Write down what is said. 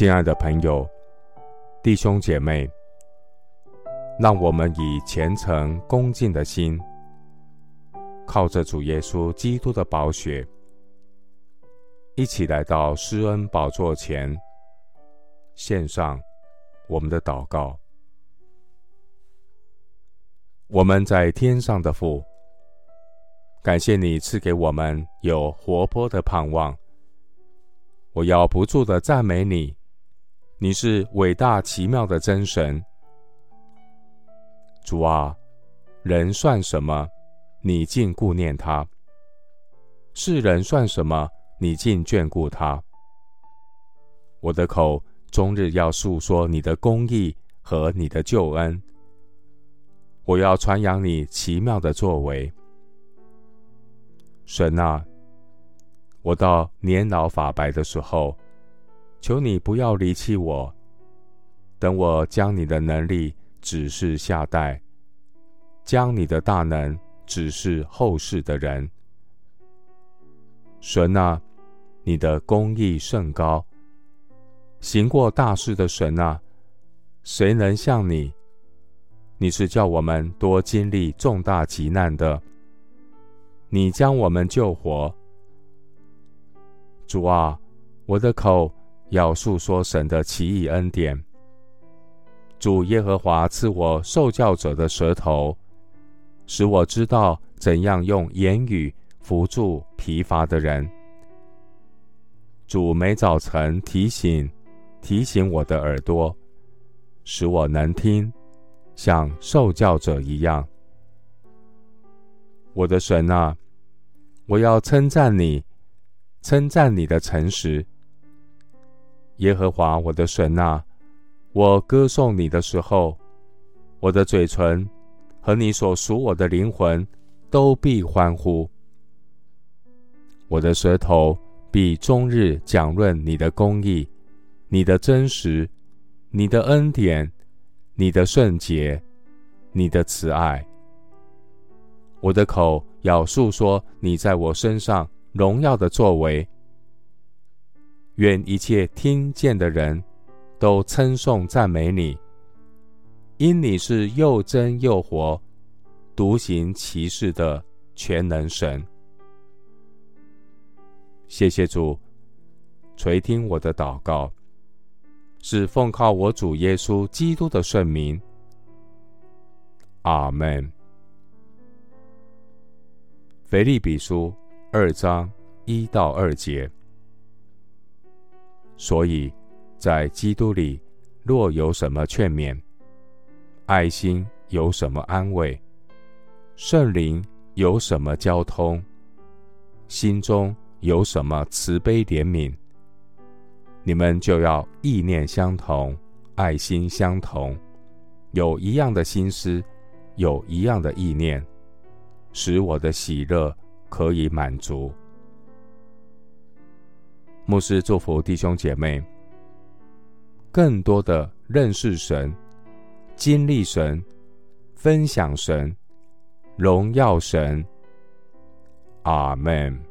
亲爱的朋友、弟兄姐妹，让我们以虔诚恭敬的心，靠着主耶稣基督的宝血，一起来到施恩宝座前，献上我们的祷告。我们在天上的父，感谢你赐给我们有活泼的盼望。我要不住的赞美你，你是伟大奇妙的真神。主啊，人算什么？你竟顾念他；世人算什么？你竟眷顾他。我的口终日要述说你的公义和你的救恩。我要传扬你奇妙的作为。神啊，我到年老发白的时候，求你不要离弃我。等我将你的能力指示下代，将你的大能。指示后世的人，神啊，你的公义甚高，行过大事的神啊，谁能像你？你是叫我们多经历重大急难的，你将我们救活。主啊，我的口要述说神的奇异恩典。主耶和华赐我受教者的舌头。使我知道怎样用言语扶助疲乏的人。主每早晨提醒提醒我的耳朵，使我能听，像受教者一样。我的神啊，我要称赞你，称赞你的诚实。耶和华我的神啊，我歌颂你的时候，我的嘴唇。和你所属我的灵魂都必欢呼，我的舌头必终日讲论你的公义、你的真实、你的恩典、你的圣洁、你的慈爱。我的口要述说你在我身上荣耀的作为，愿一切听见的人都称颂赞美你。因你是又真又活、独行其事的全能神，谢谢主垂听我的祷告，是奉靠我主耶稣基督的圣名。阿门。腓立比书二章一到二节，所以在基督里，若有什么劝勉，爱心有什么安慰？圣灵有什么交通？心中有什么慈悲怜悯？你们就要意念相同，爱心相同，有一样的心思，有一样的意念，使我的喜乐可以满足。牧师祝福弟兄姐妹，更多的认识神。经历神，分享神，荣耀神，阿门。